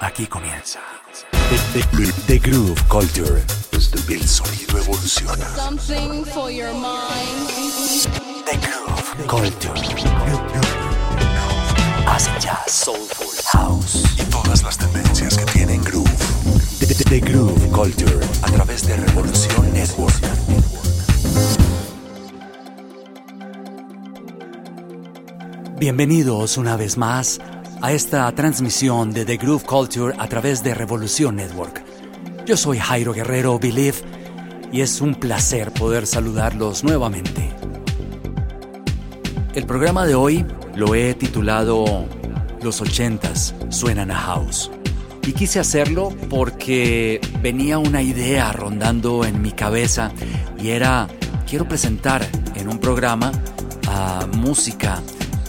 Aquí comienza. The, the- the Groove Culture. El sonido evoluciona. Something for your mind. The Groove Culture. Hace jazz, soulful, house y todas las tendencias que tienen groove. The, Groove Culture a través de Revolución Network. Bienvenidos una vez más a esta transmisión de The Groove Culture a través de Revolución Network. Yo soy Jairo Guerrero Believe y es un placer poder saludarlos nuevamente. El programa de hoy lo he titulado Los ochentas suenan a house. Y quise hacerlo porque venía una idea rondando en mi cabeza y era, quiero presentar en un programa a música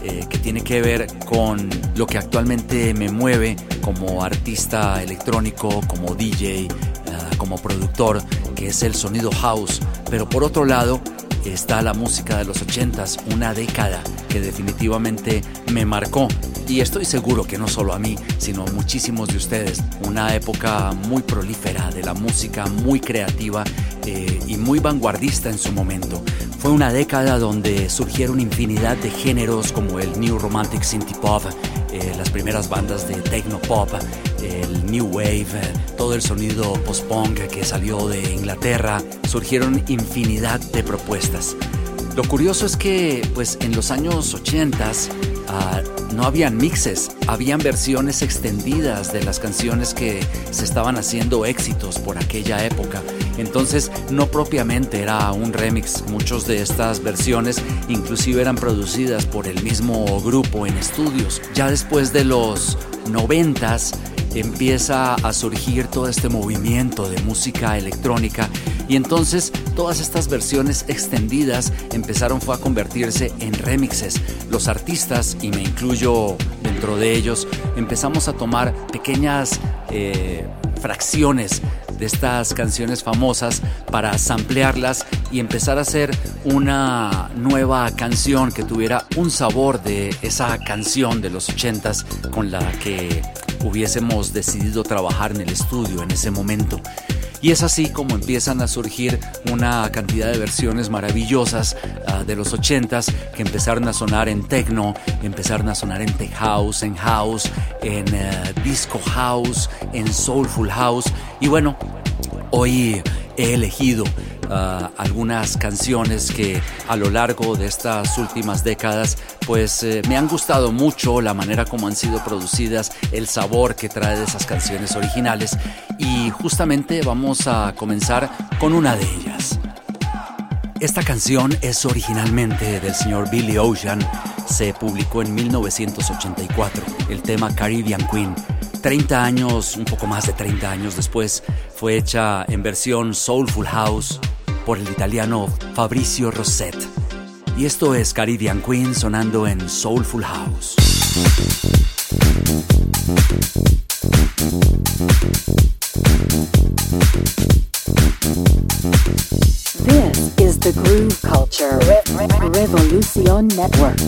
eh, que tiene que ver con lo que actualmente me mueve como artista electrónico, como DJ, ah, como productor, que es el sonido house. Pero por otro lado, está la música de los 80s, una década que definitivamente me marcó. Y estoy seguro que no solo a mí, sino a muchísimos de ustedes. Una época muy prolífera de la música, muy creativa eh, y muy vanguardista en su momento. Fue una década donde surgieron infinidad de géneros como el New Romantic Synth Pop, eh, las primeras bandas de Techno Pop, el New Wave, todo el sonido post-punk que salió de Inglaterra. Surgieron infinidad de propuestas. Lo curioso es que, pues, en los años 80 no habían mixes, habían versiones extendidas de las canciones que se estaban haciendo éxitos por aquella época. Entonces, no propiamente era un remix. Muchas de estas versiones inclusive eran producidas por el mismo grupo en estudios. Ya después de los noventas empieza a surgir todo este movimiento de música electrónica y entonces todas estas versiones extendidas empezaron fue a convertirse en remixes. Los artistas, y me incluyo dentro de ellos, empezamos a tomar pequeñas eh, fracciones de estas canciones famosas para samplearlas y empezar a hacer una nueva canción que tuviera un sabor de esa canción de los ochentas con la que hubiésemos decidido trabajar en el estudio en ese momento. Y es así como empiezan a surgir una cantidad de versiones maravillosas ah, de los 80s que empezaron a sonar en techno, empezaron a sonar en tech house, en house, en eh, disco house, en soulful house. Y bueno, hoy he elegido ah, algunas canciones que a lo largo de estas últimas décadas pues eh, me han gustado mucho la manera como han sido producidas, el sabor que trae de esas canciones originales y justamente vamos a comenzar con una de ellas. Esta canción es originalmente del señor Billy Ocean, se publicó en 1984, el tema Caribbean Queen. 30 años, un poco más de 30 años después, fue hecha en versión Soulful House por el italiano Fabrizio Rosset. Y esto es Caribbean Queen sonando en Soulful House. This is the Groove Culture Revolution Network.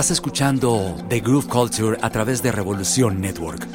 Estás escuchando The Groove Culture a través de Revolución Network.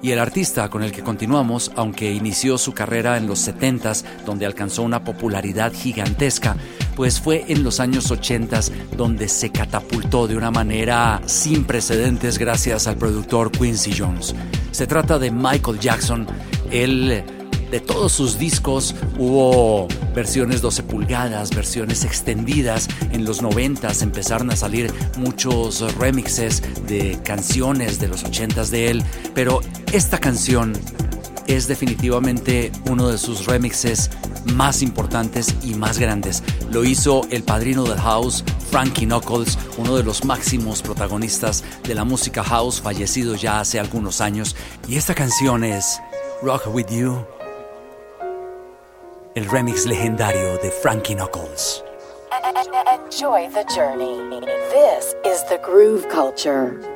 Y el artista con el que continuamos, aunque inició su carrera en los 70s, donde alcanzó una popularidad gigantesca, pues fue en los años 80s donde se catapultó de una manera sin precedentes gracias al productor Quincy Jones. Se trata de Michael Jackson, el de todos sus discos hubo versiones 12 pulgadas, versiones extendidas. En los 90 empezaron a salir muchos remixes de canciones de los 80 de él, pero esta canción es definitivamente uno de sus remixes más importantes y más grandes. Lo hizo el padrino del house, Frankie Knuckles, uno de los máximos protagonistas de la música house, fallecido ya hace algunos años. Y esta canción es Rock With You el remix legendario de Frankie Knuckles. Enjoy the journey. This is the groove culture.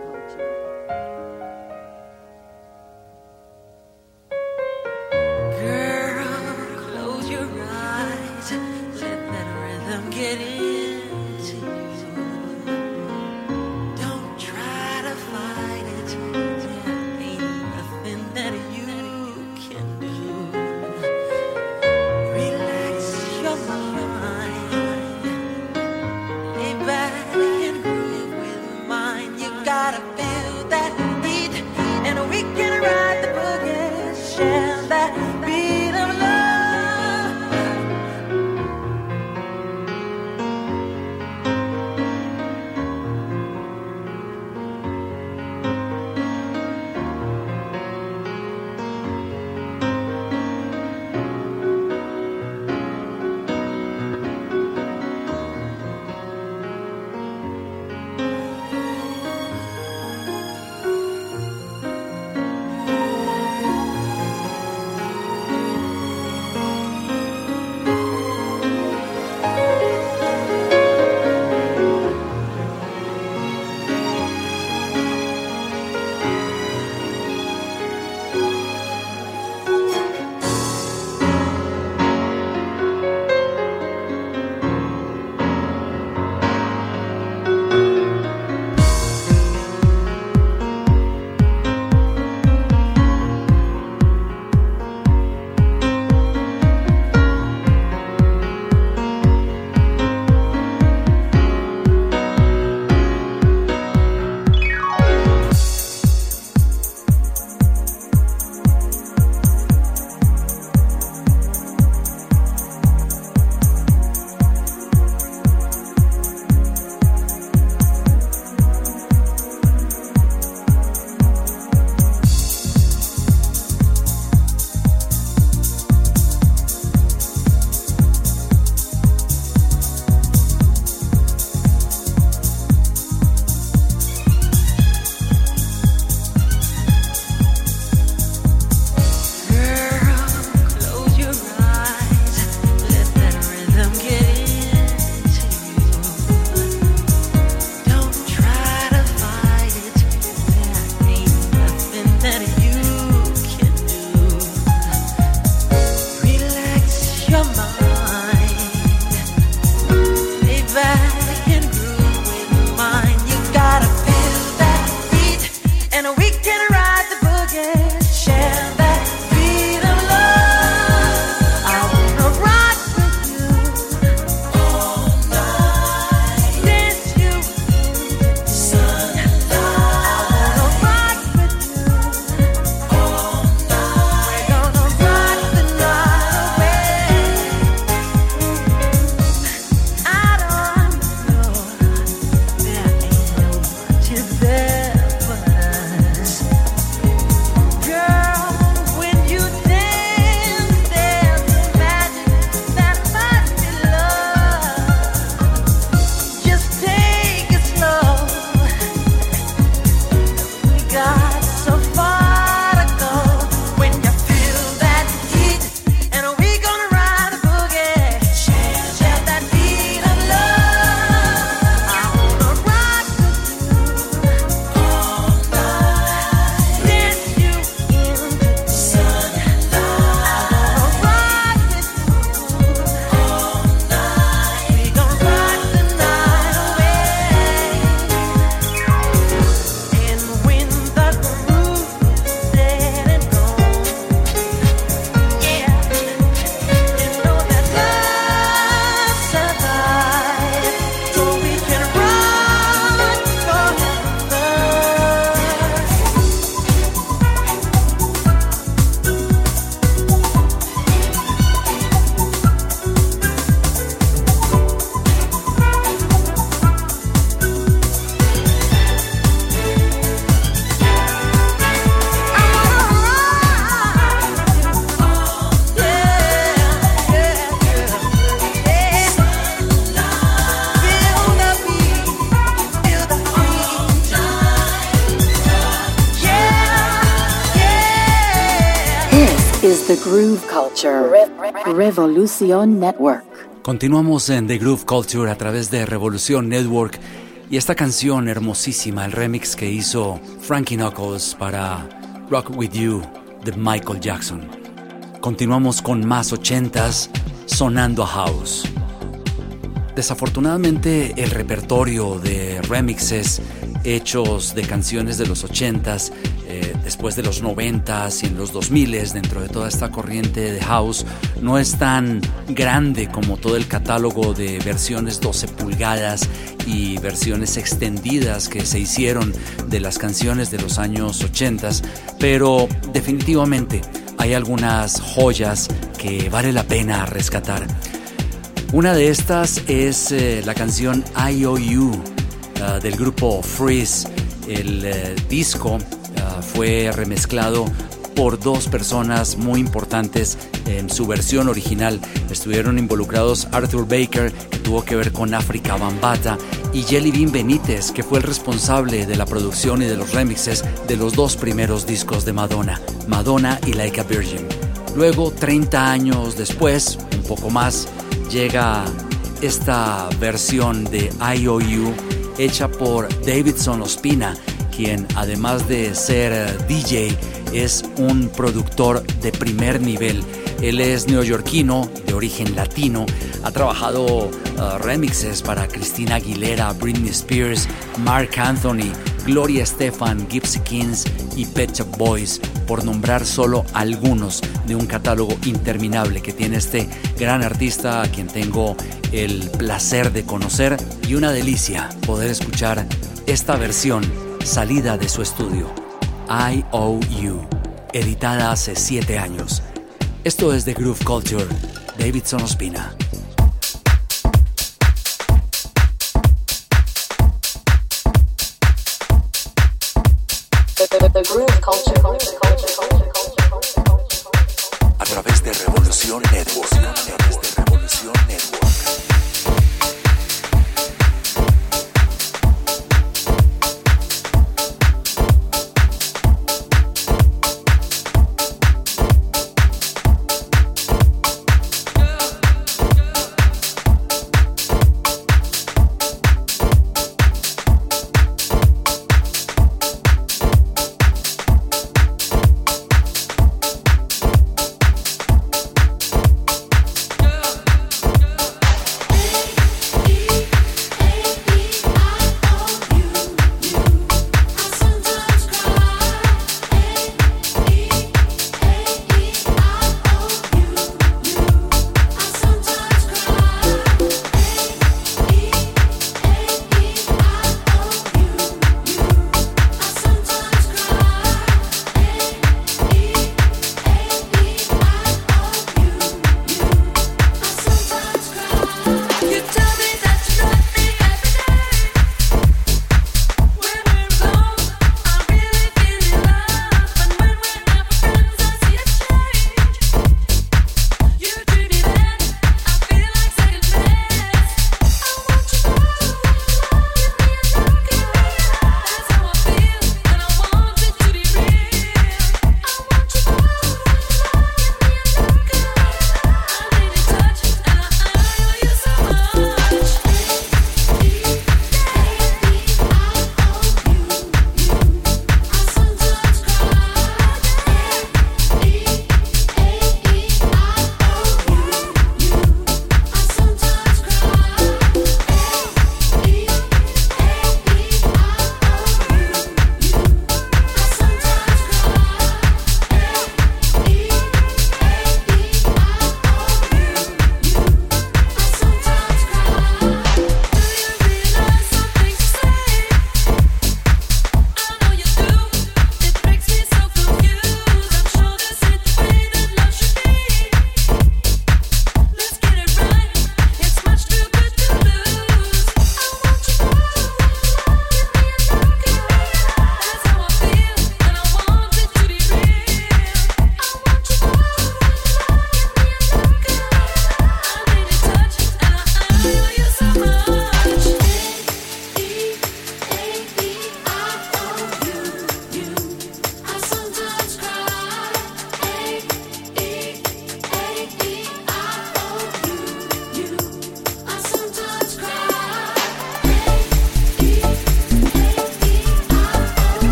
Revolution Network. Continuamos en The Groove Culture a través de Revolución Network y esta canción hermosísima, el remix que hizo Frankie Knuckles para Rock With You de Michael Jackson. Continuamos con más ochentas sonando a house. Desafortunadamente el repertorio de remixes hechos de canciones de los 80s, eh, después de los 90s y en los 2000s, dentro de toda esta corriente de house, no es tan grande como todo el catálogo de versiones 12 pulgadas y versiones extendidas que se hicieron de las canciones de los años 80s, pero definitivamente hay algunas joyas que vale la pena rescatar. Una de estas es eh, la canción IOU uh, del grupo Freeze. El eh, disco fue remezclado por dos personas muy importantes en su versión original. Estuvieron involucrados Arthur Baker, que tuvo que ver con África Bambata, y Jelly Bean Benítez, que fue el responsable de la producción y de los remixes de los dos primeros discos de Madonna, Madonna y Like a Virgin. Luego, 30 años después, un poco más, llega esta versión de IOU hecha por Davidson Ospina, quien además de ser eh, DJ es un productor de primer nivel. Él es neoyorquino, de origen latino, ha trabajado uh, remixes para Christina Aguilera, Britney Spears, Mark Anthony, Gloria Estefan, Gypsy Kings y Pet Shop Boys, por nombrar solo algunos de un catálogo interminable que tiene este gran artista a quien tengo el placer de conocer y una delicia poder escuchar esta versión salida de su estudio, IOU, editada hace siete años. Esto es The Groove Culture, Davidson Ospina. A través de Revolución Network. A través de Revolución Network.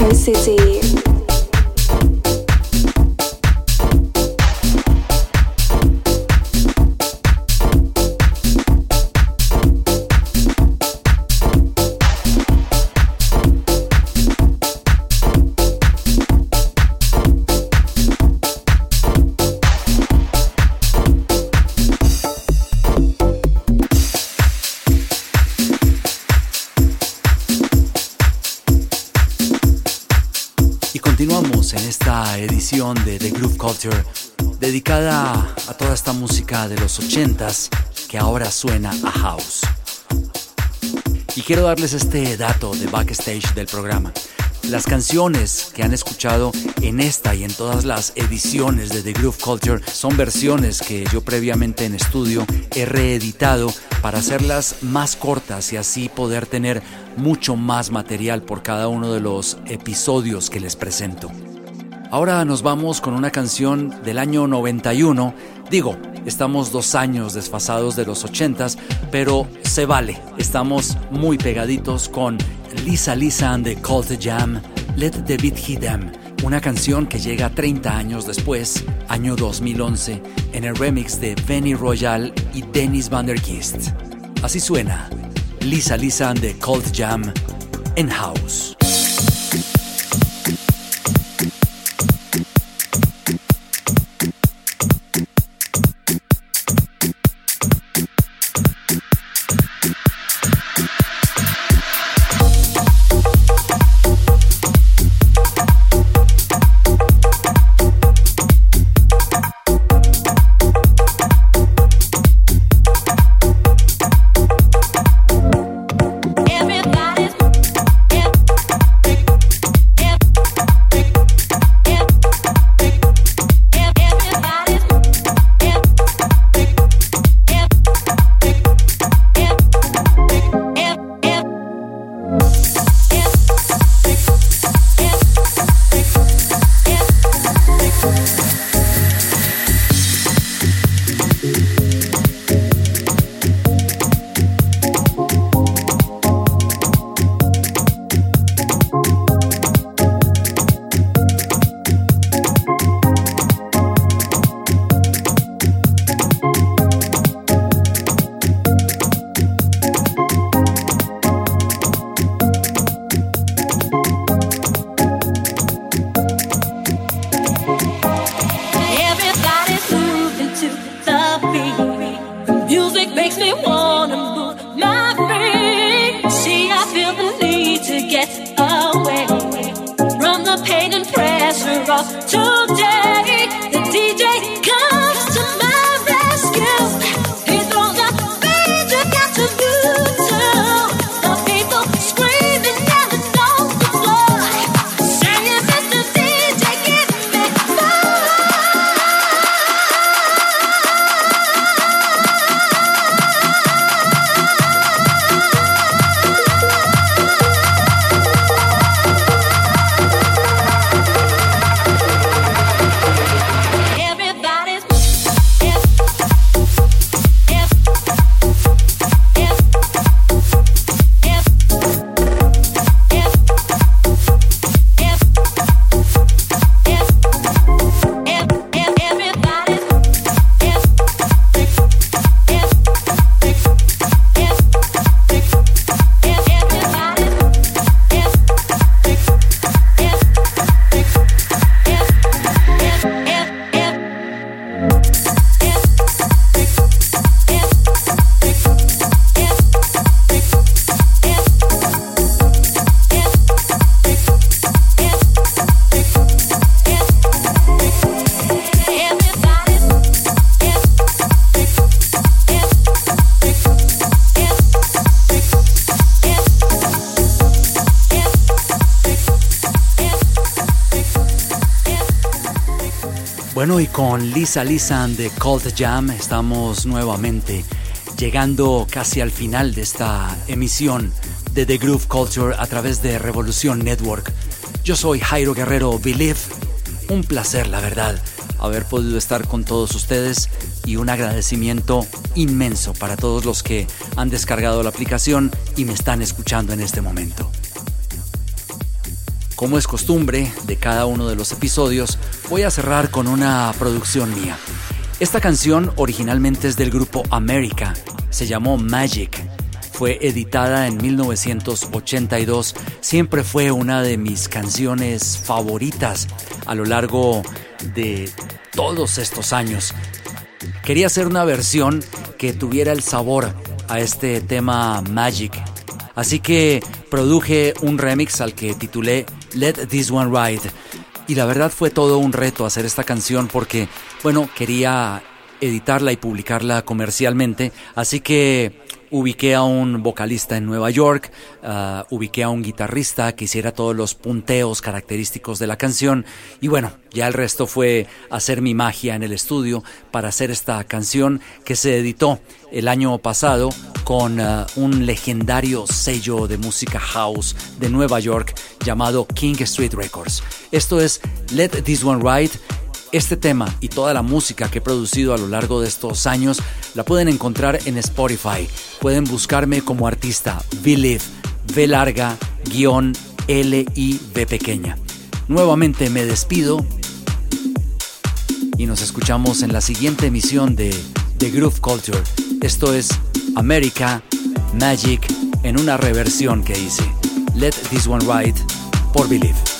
Mexico City. A toda esta música de los 80s que ahora suena a house. Y quiero darles este dato de backstage del programa. Las canciones que han escuchado en esta y en todas las ediciones de The Groove Culture son versiones que yo previamente en estudio he reeditado para hacerlas más cortas y así poder tener mucho más material por cada uno de los episodios que les presento. Ahora nos vamos con una canción del año 91. Digo, estamos dos años desfasados de los 80s, pero se vale. Estamos muy pegaditos con Lisa Lisa and the Cult Jam, Let the Beat Hit Them. Una canción que llega 30 años después, año 2011, en el remix de Benny Royal y Dennis Van der Kist. Así suena Lisa Lisa and the Cult Jam en House. Bueno, y con Lisa Lisa de Cult Jam estamos nuevamente llegando casi al final de esta emisión de The Groove Culture a través de Revolución Network. Yo soy Jairo Guerrero Believe. Un placer, la verdad, haber podido estar con todos ustedes y un agradecimiento inmenso para todos los que han descargado la aplicación y me están escuchando en este momento. Como es costumbre de cada uno de los episodios, voy a cerrar con una producción mía. Esta canción originalmente es del grupo America, se llamó Magic fue editada en 1982, siempre fue una de mis canciones favoritas a lo largo de todos estos años. Quería hacer una versión que tuviera el sabor a este tema Magic, así que produje un remix al que titulé Let This One Ride. Y la verdad fue todo un reto hacer esta canción porque, bueno, quería editarla y publicarla comercialmente, así que ubiqué a un vocalista en Nueva York, uh, ubiqué a un guitarrista que hiciera todos los punteos característicos de la canción y bueno, ya el resto fue hacer mi magia en el estudio para hacer esta canción que se editó el año pasado con uh, un legendario sello de música house de Nueva York llamado King Street Records. Esto es Let This One Ride este tema y toda la música que he producido a lo largo de estos años la pueden encontrar en Spotify. Pueden buscarme como artista Believe, V larga, guion L I V pequeña. Nuevamente me despido y nos escuchamos en la siguiente emisión de The Groove Culture. Esto es America Magic en una reversión que hice. Let This One Ride por Believe.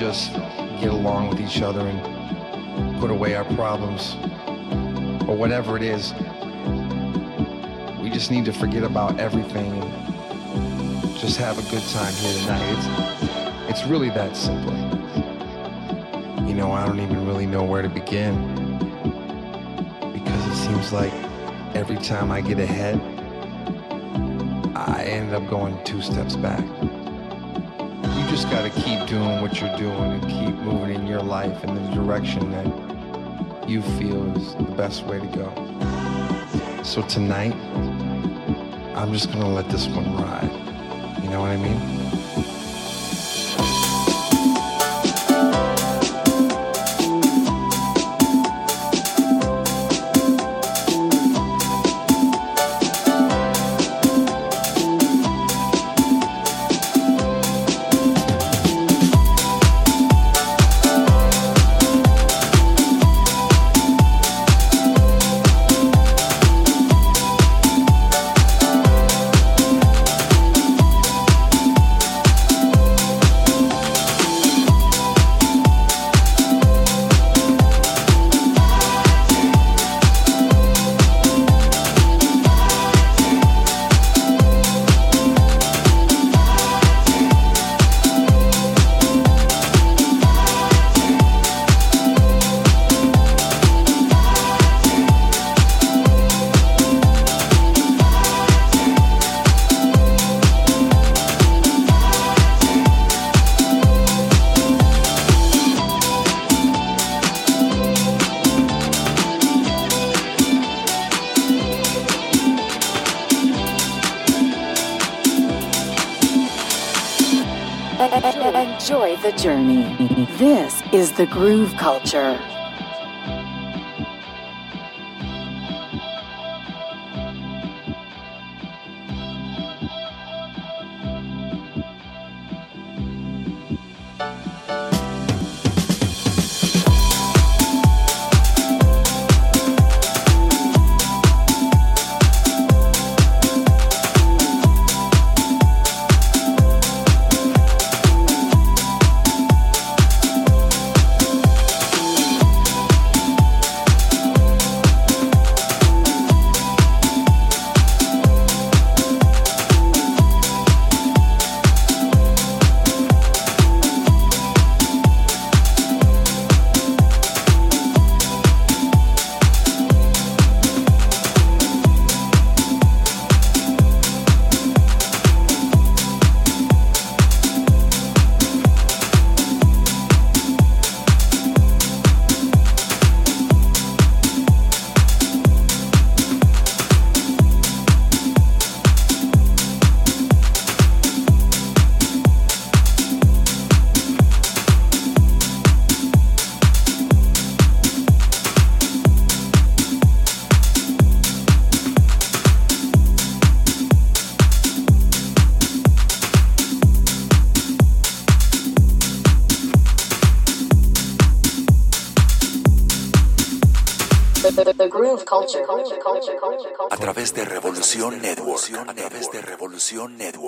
Just get along with each other and put away our problems or whatever it is. We just need to forget about everything and just have a good time here tonight. It's, it's really that simple. You know, I don't even really know where to begin because it seems like every time I get ahead, I end up going two steps back just got to keep doing what you're doing and keep moving in your life in the direction that you feel is the best way to go. So tonight, I'm just going to let this one ride. You know what I mean? The journey. This is the groove culture. Revolución Network. A través de Revolución Network.